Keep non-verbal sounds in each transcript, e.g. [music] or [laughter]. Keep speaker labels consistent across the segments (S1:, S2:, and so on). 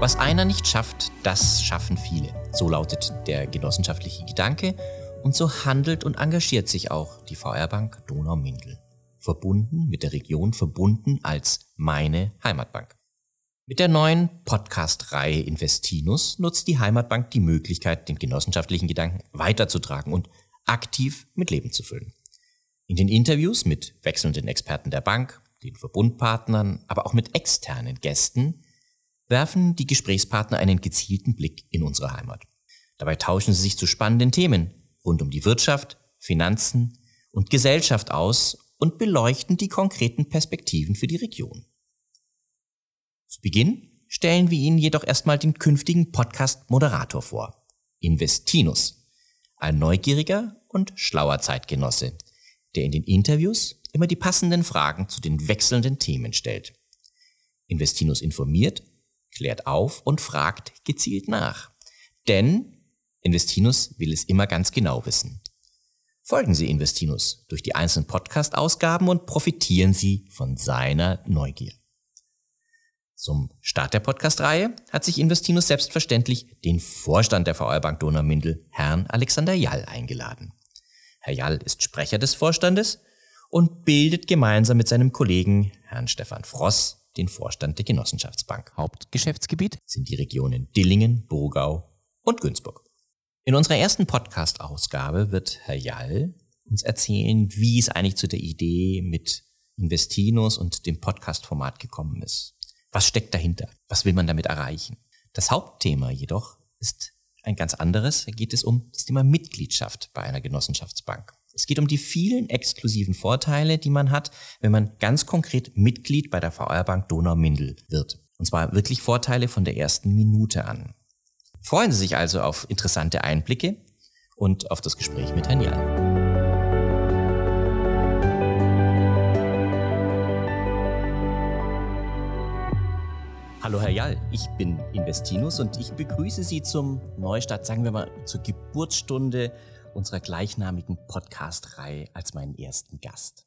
S1: Was einer nicht schafft, das schaffen viele. So lautet der genossenschaftliche Gedanke und so handelt und engagiert sich auch die VR Bank Donau-Mindel. Verbunden mit der Region, verbunden als meine Heimatbank. Mit der neuen Podcast-Reihe Investinus nutzt die Heimatbank die Möglichkeit, den genossenschaftlichen Gedanken weiterzutragen und aktiv mit Leben zu füllen. In den Interviews mit wechselnden Experten der Bank, den Verbundpartnern, aber auch mit externen Gästen werfen die Gesprächspartner einen gezielten Blick in unsere Heimat. Dabei tauschen sie sich zu spannenden Themen rund um die Wirtschaft, Finanzen und Gesellschaft aus und beleuchten die konkreten Perspektiven für die Region. Zu Beginn stellen wir Ihnen jedoch erstmal den künftigen Podcast-Moderator vor. Investinus, ein neugieriger und schlauer Zeitgenosse, der in den Interviews immer die passenden Fragen zu den wechselnden Themen stellt. Investinus informiert klärt auf und fragt gezielt nach. Denn Investinus will es immer ganz genau wissen. Folgen Sie Investinus durch die einzelnen Podcast-Ausgaben und profitieren Sie von seiner Neugier. Zum Start der Podcast-Reihe hat sich Investinus selbstverständlich den Vorstand der VR Bank Donau-Mindel, Herrn Alexander Jall, eingeladen. Herr Jall ist Sprecher des Vorstandes und bildet gemeinsam mit seinem Kollegen Herrn Stefan Fross den Vorstand der Genossenschaftsbank. Hauptgeschäftsgebiet sind die Regionen Dillingen, Burgau und Günzburg. In unserer ersten Podcast-Ausgabe wird Herr Jall uns erzählen, wie es eigentlich zu der Idee mit Investinus und dem Podcast-Format gekommen ist. Was steckt dahinter? Was will man damit erreichen? Das Hauptthema jedoch ist ein ganz anderes. Da geht es um das Thema Mitgliedschaft bei einer Genossenschaftsbank. Es geht um die vielen exklusiven Vorteile, die man hat, wenn man ganz konkret Mitglied bei der VR Bank Donau-Mindel wird. Und zwar wirklich Vorteile von der ersten Minute an. Freuen Sie sich also auf interessante Einblicke und auf das Gespräch mit Herrn Jan. Hallo Herr Jall, ich bin Investinus und ich begrüße Sie zum Neustart, sagen wir mal zur Geburtsstunde unserer gleichnamigen Podcast-Reihe als meinen ersten Gast.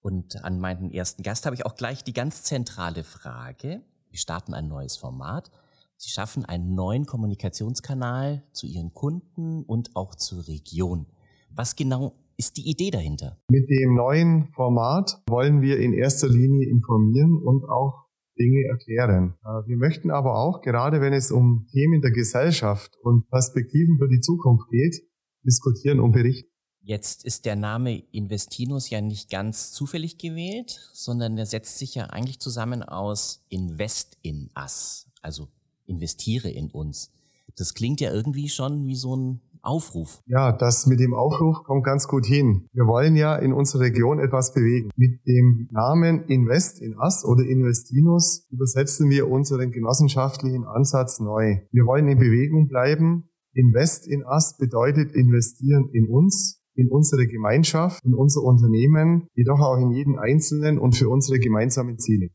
S1: Und an meinen ersten Gast habe ich auch gleich die ganz zentrale Frage. Wir starten ein neues Format. Sie schaffen einen neuen Kommunikationskanal zu Ihren Kunden und auch zur Region. Was genau ist die Idee dahinter?
S2: Mit dem neuen Format wollen wir in erster Linie informieren und auch Dinge erklären. Äh, wir möchten aber auch, gerade wenn es um Themen der Gesellschaft und Perspektiven für die Zukunft geht, diskutieren und berichten.
S1: Jetzt ist der Name Investinus ja nicht ganz zufällig gewählt, sondern der setzt sich ja eigentlich zusammen aus Invest in Us, also investiere in uns. Das klingt ja irgendwie schon wie so ein Aufruf.
S2: Ja, das mit dem Aufruf kommt ganz gut hin. Wir wollen ja in unserer Region etwas bewegen. Mit dem Namen Invest in Us oder Investinus übersetzen wir unseren genossenschaftlichen Ansatz neu. Wir wollen in Bewegung bleiben Invest in Us bedeutet investieren in uns, in unsere Gemeinschaft, in unser Unternehmen, jedoch auch in jeden Einzelnen und für unsere gemeinsamen Ziele.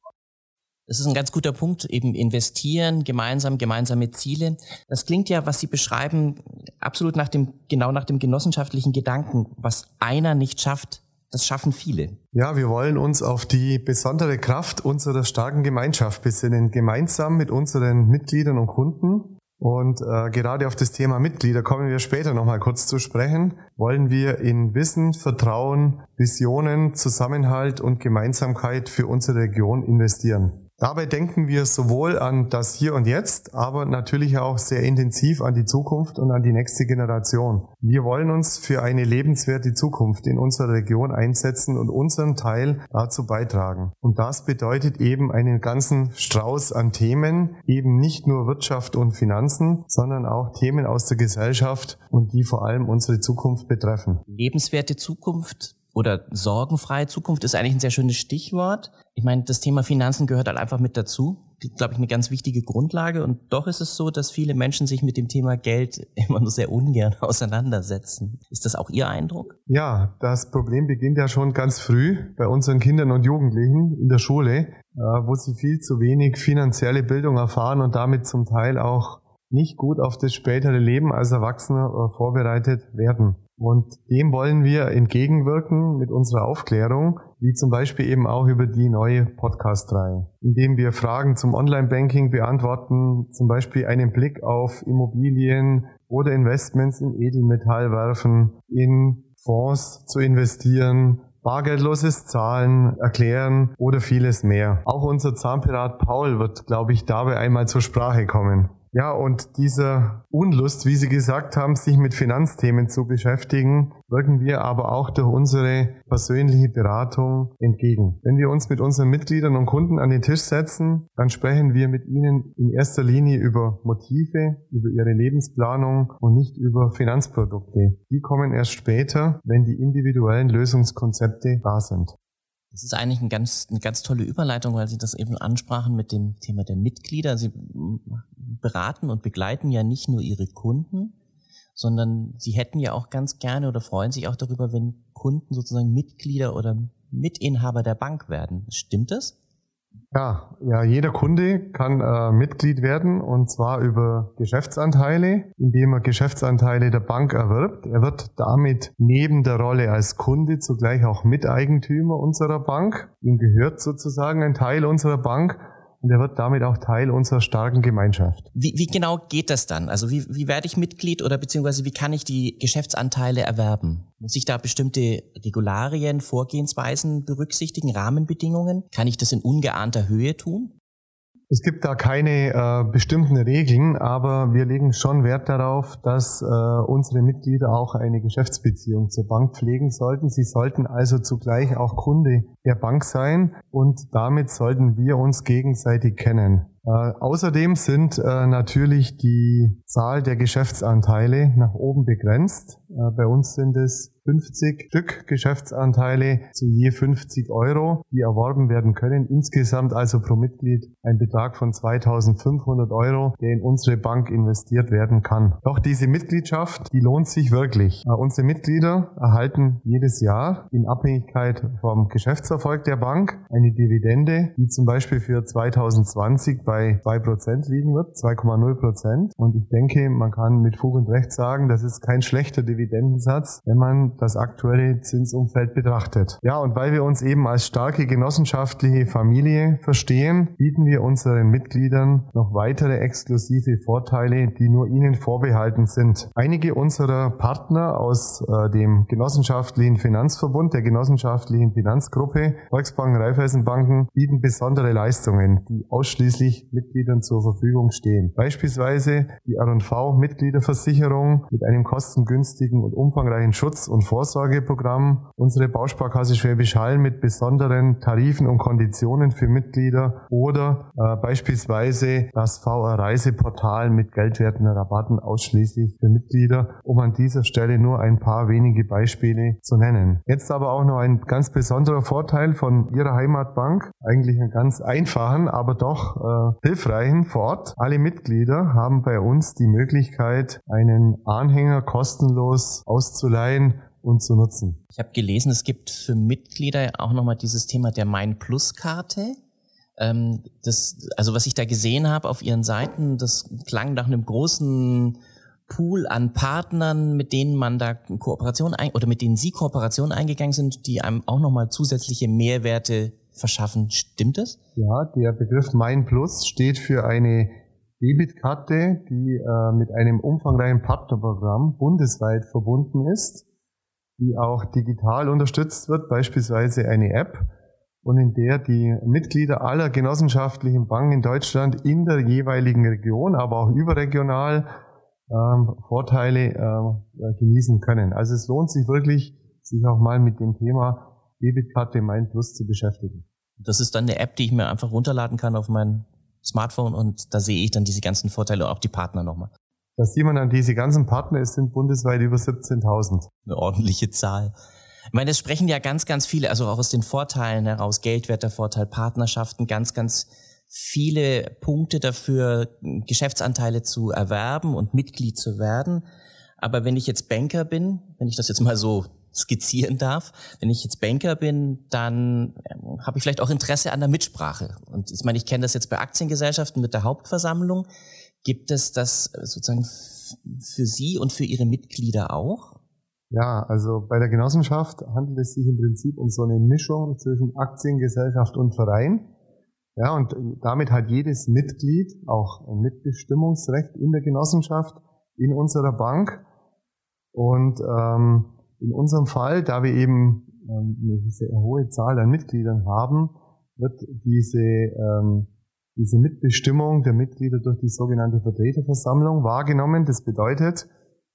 S1: Das ist ein ganz guter Punkt, eben investieren, gemeinsam, gemeinsame Ziele. Das klingt ja, was Sie beschreiben, absolut nach dem, genau nach dem genossenschaftlichen Gedanken. Was einer nicht schafft, das schaffen viele.
S2: Ja, wir wollen uns auf die besondere Kraft unserer starken Gemeinschaft besinnen, gemeinsam mit unseren Mitgliedern und Kunden und äh, gerade auf das Thema Mitglieder kommen wir später nochmal kurz zu sprechen. Wollen wir in Wissen, Vertrauen, Visionen, Zusammenhalt und Gemeinsamkeit für unsere Region investieren. Dabei denken wir sowohl an das Hier und Jetzt, aber natürlich auch sehr intensiv an die Zukunft und an die nächste Generation. Wir wollen uns für eine lebenswerte Zukunft in unserer Region einsetzen und unseren Teil dazu beitragen. Und das bedeutet eben einen ganzen Strauß an Themen, eben nicht nur Wirtschaft und Finanzen, sondern auch Themen aus der Gesellschaft und die vor allem unsere Zukunft betreffen.
S1: Lebenswerte Zukunft oder sorgenfreie Zukunft ist eigentlich ein sehr schönes Stichwort. Ich meine, das Thema Finanzen gehört halt einfach mit dazu. Glaube ich, eine ganz wichtige Grundlage. Und doch ist es so, dass viele Menschen sich mit dem Thema Geld [laughs] immer nur sehr ungern auseinandersetzen. Ist das auch Ihr Eindruck?
S2: Ja, das Problem beginnt ja schon ganz früh bei unseren Kindern und Jugendlichen in der Schule, äh, wo sie viel zu wenig finanzielle Bildung erfahren und damit zum Teil auch nicht gut auf das spätere Leben als Erwachsener äh, vorbereitet werden. Und dem wollen wir entgegenwirken mit unserer Aufklärung, wie zum Beispiel eben auch über die neue Podcast-Reihe, indem wir Fragen zum Online-Banking beantworten, zum Beispiel einen Blick auf Immobilien oder Investments in Edelmetall werfen, in Fonds zu investieren, bargeldloses Zahlen erklären oder vieles mehr. Auch unser Zahnpirat Paul wird, glaube ich, dabei einmal zur Sprache kommen. Ja, und dieser Unlust, wie Sie gesagt haben, sich mit Finanzthemen zu beschäftigen, wirken wir aber auch durch unsere persönliche Beratung entgegen. Wenn wir uns mit unseren Mitgliedern und Kunden an den Tisch setzen, dann sprechen wir mit ihnen in erster Linie über Motive, über ihre Lebensplanung und nicht über Finanzprodukte. Die kommen erst später, wenn die individuellen Lösungskonzepte da sind.
S1: Das ist eigentlich ein ganz, eine ganz tolle Überleitung, weil Sie das eben ansprachen mit dem Thema der Mitglieder. Sie beraten und begleiten ja nicht nur Ihre Kunden, sondern Sie hätten ja auch ganz gerne oder freuen sich auch darüber, wenn Kunden sozusagen Mitglieder oder Mitinhaber der Bank werden. Stimmt das?
S2: Ja, ja, jeder Kunde kann äh, Mitglied werden und zwar über Geschäftsanteile, indem er Geschäftsanteile der Bank erwirbt. Er wird damit neben der Rolle als Kunde zugleich auch Miteigentümer unserer Bank. Ihm gehört sozusagen ein Teil unserer Bank und er wird damit auch Teil unserer starken Gemeinschaft.
S1: Wie, wie genau geht das dann? Also wie, wie werde ich Mitglied oder beziehungsweise wie kann ich die Geschäftsanteile erwerben? Muss ich da bestimmte Regularien, Vorgehensweisen berücksichtigen, Rahmenbedingungen? Kann ich das in ungeahnter Höhe tun?
S2: Es gibt da keine äh, bestimmten Regeln, aber wir legen schon Wert darauf, dass äh, unsere Mitglieder auch eine Geschäftsbeziehung zur Bank pflegen sollten. Sie sollten also zugleich auch Kunde der Bank sein und damit sollten wir uns gegenseitig kennen. Äh, außerdem sind äh, natürlich die Zahl der Geschäftsanteile nach oben begrenzt. Äh, bei uns sind es 50 Stück Geschäftsanteile zu je 50 Euro, die erworben werden können. Insgesamt also pro Mitglied ein Betrag von 2500 Euro, der in unsere Bank investiert werden kann. Doch diese Mitgliedschaft, die lohnt sich wirklich. Äh, unsere Mitglieder erhalten jedes Jahr in Abhängigkeit vom Geschäftserfolg der Bank eine Dividende, die zum Beispiel für 2020 bei 2% liegen wird, 2,0%. Und ich denke, man kann mit Fug und Recht sagen, das ist kein schlechter Dividendensatz, wenn man das aktuelle Zinsumfeld betrachtet. Ja, und weil wir uns eben als starke genossenschaftliche Familie verstehen, bieten wir unseren Mitgliedern noch weitere exklusive Vorteile, die nur ihnen vorbehalten sind. Einige unserer Partner aus äh, dem genossenschaftlichen Finanzverbund, der genossenschaftlichen Finanzgruppe, Volksbanken, Raiffeisenbanken, bieten besondere Leistungen, die ausschließlich Mitgliedern zur Verfügung stehen. Beispielsweise die R&V Mitgliederversicherung mit einem kostengünstigen und umfangreichen Schutz und und Vorsorgeprogramm unsere Bausparkasse Schwäbisch Hall mit besonderen Tarifen und Konditionen für Mitglieder oder äh, beispielsweise das VR Reiseportal mit geldwerten Rabatten ausschließlich für Mitglieder, um an dieser Stelle nur ein paar wenige Beispiele zu nennen. Jetzt aber auch noch ein ganz besonderer Vorteil von Ihrer Heimatbank, eigentlich einen ganz einfachen, aber doch äh, hilfreichen vor Ort. Alle Mitglieder haben bei uns die Möglichkeit, einen Anhänger kostenlos auszuleihen und zu nutzen.
S1: Ich habe gelesen, es gibt für Mitglieder auch nochmal dieses Thema der Mein Plus Karte. Ähm, das, also was ich da gesehen habe auf ihren Seiten, das klang nach einem großen Pool an Partnern, mit denen man da Kooperation ein, oder mit denen Sie Kooperation eingegangen sind, die einem auch nochmal zusätzliche Mehrwerte verschaffen. Stimmt das?
S2: Ja, der Begriff Mein Plus steht für eine Debitkarte, die äh, mit einem umfangreichen Partnerprogramm bundesweit verbunden ist die auch digital unterstützt wird, beispielsweise eine App, und in der die Mitglieder aller genossenschaftlichen Banken in Deutschland in der jeweiligen Region, aber auch überregional ähm, Vorteile äh, genießen können. Also es lohnt sich wirklich, sich auch mal mit dem Thema Debitkarte Mein Plus zu beschäftigen.
S1: Das ist dann eine App, die ich mir einfach runterladen kann auf mein Smartphone und da sehe ich dann diese ganzen Vorteile und auch die Partner nochmal.
S2: Das sieht man an diese ganzen Partner, es sind bundesweit über 17.000.
S1: Eine ordentliche Zahl. Ich meine, es sprechen ja ganz, ganz viele, also auch aus den Vorteilen heraus, Geldwertervorteil, Partnerschaften, ganz, ganz viele Punkte dafür, Geschäftsanteile zu erwerben und Mitglied zu werden. Aber wenn ich jetzt Banker bin, wenn ich das jetzt mal so skizzieren darf, wenn ich jetzt Banker bin, dann ähm, habe ich vielleicht auch Interesse an der Mitsprache. Und ich meine, ich kenne das jetzt bei Aktiengesellschaften mit der Hauptversammlung. Gibt es das sozusagen für Sie und für Ihre Mitglieder auch?
S2: Ja, also bei der Genossenschaft handelt es sich im Prinzip um so eine Mischung zwischen Aktiengesellschaft und Verein. Ja, und damit hat jedes Mitglied auch ein Mitbestimmungsrecht in der Genossenschaft, in unserer Bank. Und ähm, in unserem Fall, da wir eben ähm, eine sehr hohe Zahl an Mitgliedern haben, wird diese, ähm, diese Mitbestimmung der Mitglieder durch die sogenannte Vertreterversammlung wahrgenommen. Das bedeutet,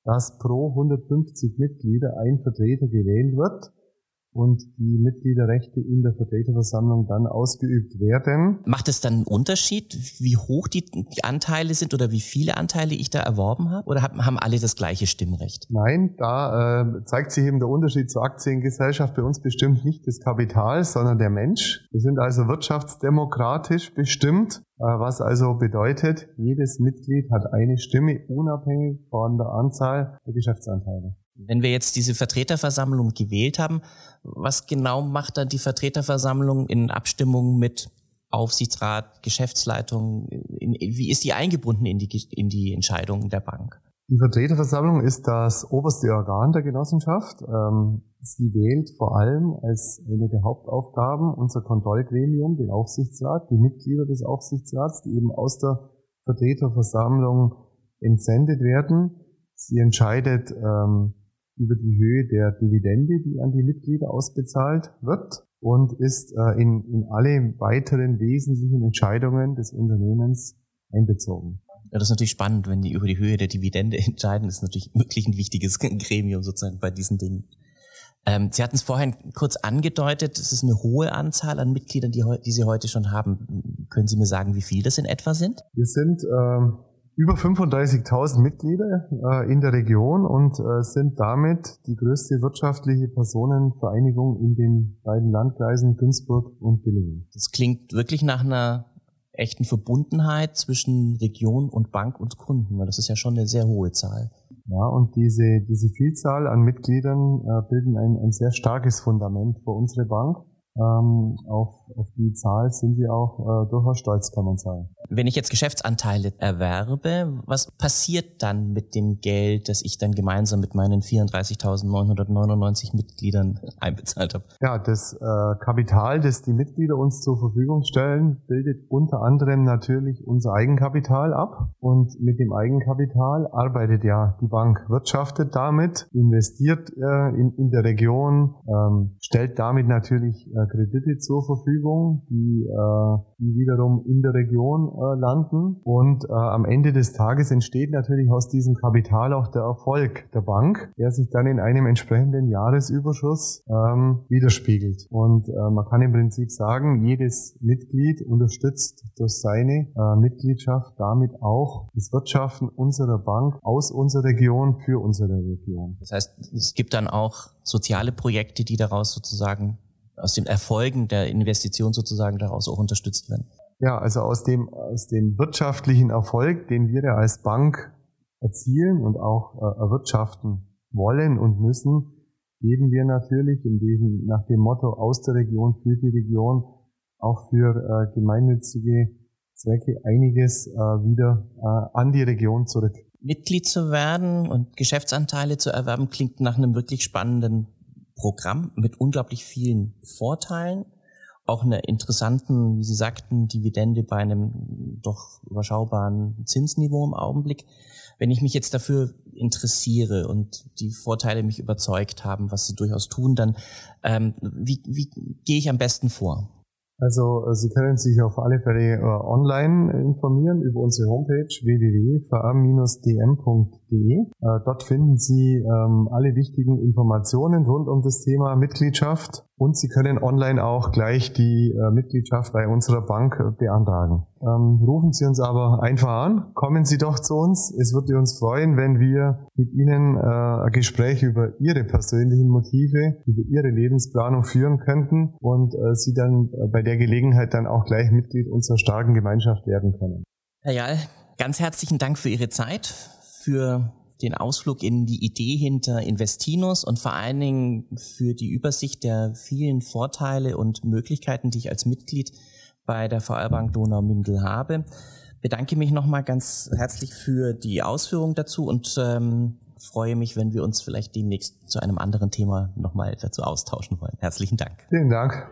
S2: dass pro 150 Mitglieder ein Vertreter gewählt wird und die Mitgliederrechte in der Vertreterversammlung dann ausgeübt werden.
S1: Macht es dann einen Unterschied, wie hoch die, die Anteile sind oder wie viele Anteile ich da erworben habe? Oder haben alle das gleiche Stimmrecht?
S2: Nein, da äh, zeigt sich eben der Unterschied zur Aktiengesellschaft. Bei uns bestimmt nicht das Kapital, sondern der Mensch. Wir sind also wirtschaftsdemokratisch bestimmt, äh, was also bedeutet, jedes Mitglied hat eine Stimme unabhängig von der Anzahl der Geschäftsanteile.
S1: Wenn wir jetzt diese Vertreterversammlung gewählt haben, was genau macht dann die Vertreterversammlung in Abstimmung mit Aufsichtsrat, Geschäftsleitung? wie ist die eingebunden in die, in die Entscheidungen der Bank?
S2: Die Vertreterversammlung ist das oberste Organ der Genossenschaft. Ähm, sie wählt vor allem als eine der Hauptaufgaben unser Kontrollgremium, den Aufsichtsrat, die Mitglieder des Aufsichtsrats, die eben aus der Vertreterversammlung entsendet werden. Sie entscheidet ähm, über die Höhe der Dividende, die an die Mitglieder ausbezahlt wird und ist äh, in, in alle weiteren wesentlichen Entscheidungen des Unternehmens einbezogen.
S1: Ja, das ist natürlich spannend, wenn die über die Höhe der Dividende [laughs] entscheiden. Das ist natürlich wirklich ein wichtiges [laughs] Gremium sozusagen bei diesen Dingen. Ähm, Sie hatten es vorhin kurz angedeutet, es ist eine hohe Anzahl an Mitgliedern, die, die Sie heute schon haben. Können Sie mir sagen, wie viel das in etwa sind?
S2: Wir sind ähm, über 35.000 Mitglieder äh, in der Region und äh, sind damit die größte wirtschaftliche Personenvereinigung in den beiden Landkreisen Günzburg und Billingen.
S1: Das klingt wirklich nach einer echten Verbundenheit zwischen Region und Bank und Kunden, weil das ist ja schon eine sehr hohe Zahl.
S2: Ja, und diese, diese Vielzahl an Mitgliedern äh, bilden ein, ein sehr starkes Fundament für unsere Bank. Ähm, auf, auf die Zahl sind wir auch äh, durchaus stolz, kann man sagen.
S1: Wenn ich jetzt Geschäftsanteile erwerbe, was passiert dann mit dem Geld, das ich dann gemeinsam mit meinen 34.999 Mitgliedern [laughs] einbezahlt habe?
S2: Ja, das äh, Kapital, das die Mitglieder uns zur Verfügung stellen, bildet unter anderem natürlich unser Eigenkapital ab. Und mit dem Eigenkapital arbeitet ja die Bank, wirtschaftet damit, investiert äh, in, in der Region, ähm, stellt damit natürlich äh, Kredite zur Verfügung, die, äh, die wiederum in der Region äh, landen. Und äh, am Ende des Tages entsteht natürlich aus diesem Kapital auch der Erfolg der Bank, der sich dann in einem entsprechenden Jahresüberschuss ähm, widerspiegelt. Und man kann im Prinzip sagen, jedes Mitglied unterstützt durch seine Mitgliedschaft damit auch das Wirtschaften unserer Bank aus unserer Region für unsere Region.
S1: Das heißt, es gibt dann auch soziale Projekte, die daraus sozusagen aus den Erfolgen der Investition sozusagen daraus auch unterstützt werden.
S2: Ja, also aus dem, aus dem wirtschaftlichen Erfolg, den wir ja als Bank erzielen und auch äh, erwirtschaften wollen und müssen, geben wir natürlich in diesem, nach dem Motto aus der Region für die Region auch für äh, gemeinnützige Zwecke einiges äh, wieder äh, an die Region zurück.
S1: Mitglied zu werden und Geschäftsanteile zu erwerben klingt nach einem wirklich spannenden Programm mit unglaublich vielen Vorteilen, auch einer interessanten, wie Sie sagten, Dividende bei einem doch überschaubaren Zinsniveau im Augenblick. Wenn ich mich jetzt dafür interessiere und die Vorteile mich überzeugt haben, was sie durchaus tun, dann ähm, wie, wie gehe ich am besten vor?
S2: Also äh, Sie können sich auf alle Fälle äh, online informieren über unsere Homepage www.vr-dm.de. Äh, dort finden Sie ähm, alle wichtigen Informationen rund um das Thema Mitgliedschaft und Sie können online auch gleich die äh, Mitgliedschaft bei unserer Bank äh, beantragen. Ähm, rufen Sie uns aber einfach an, kommen Sie doch zu uns. Es würde uns freuen, wenn wir mit Ihnen äh, ein Gespräch über Ihre persönlichen Motive, über Ihre Lebensplanung führen könnten und äh, Sie dann äh, bei der Gelegenheit dann auch gleich Mitglied unserer starken Gemeinschaft werden können.
S1: Herr Jal, ganz herzlichen Dank für Ihre Zeit, für den Ausflug in die Idee hinter Investinus und vor allen Dingen für die Übersicht der vielen Vorteile und Möglichkeiten, die ich als Mitglied bei der VR Bank Donau-Mindel habe. Bedanke mich nochmal ganz herzlich für die Ausführung dazu und ähm, freue mich, wenn wir uns vielleicht demnächst zu einem anderen Thema nochmal dazu austauschen wollen. Herzlichen Dank.
S2: Vielen Dank.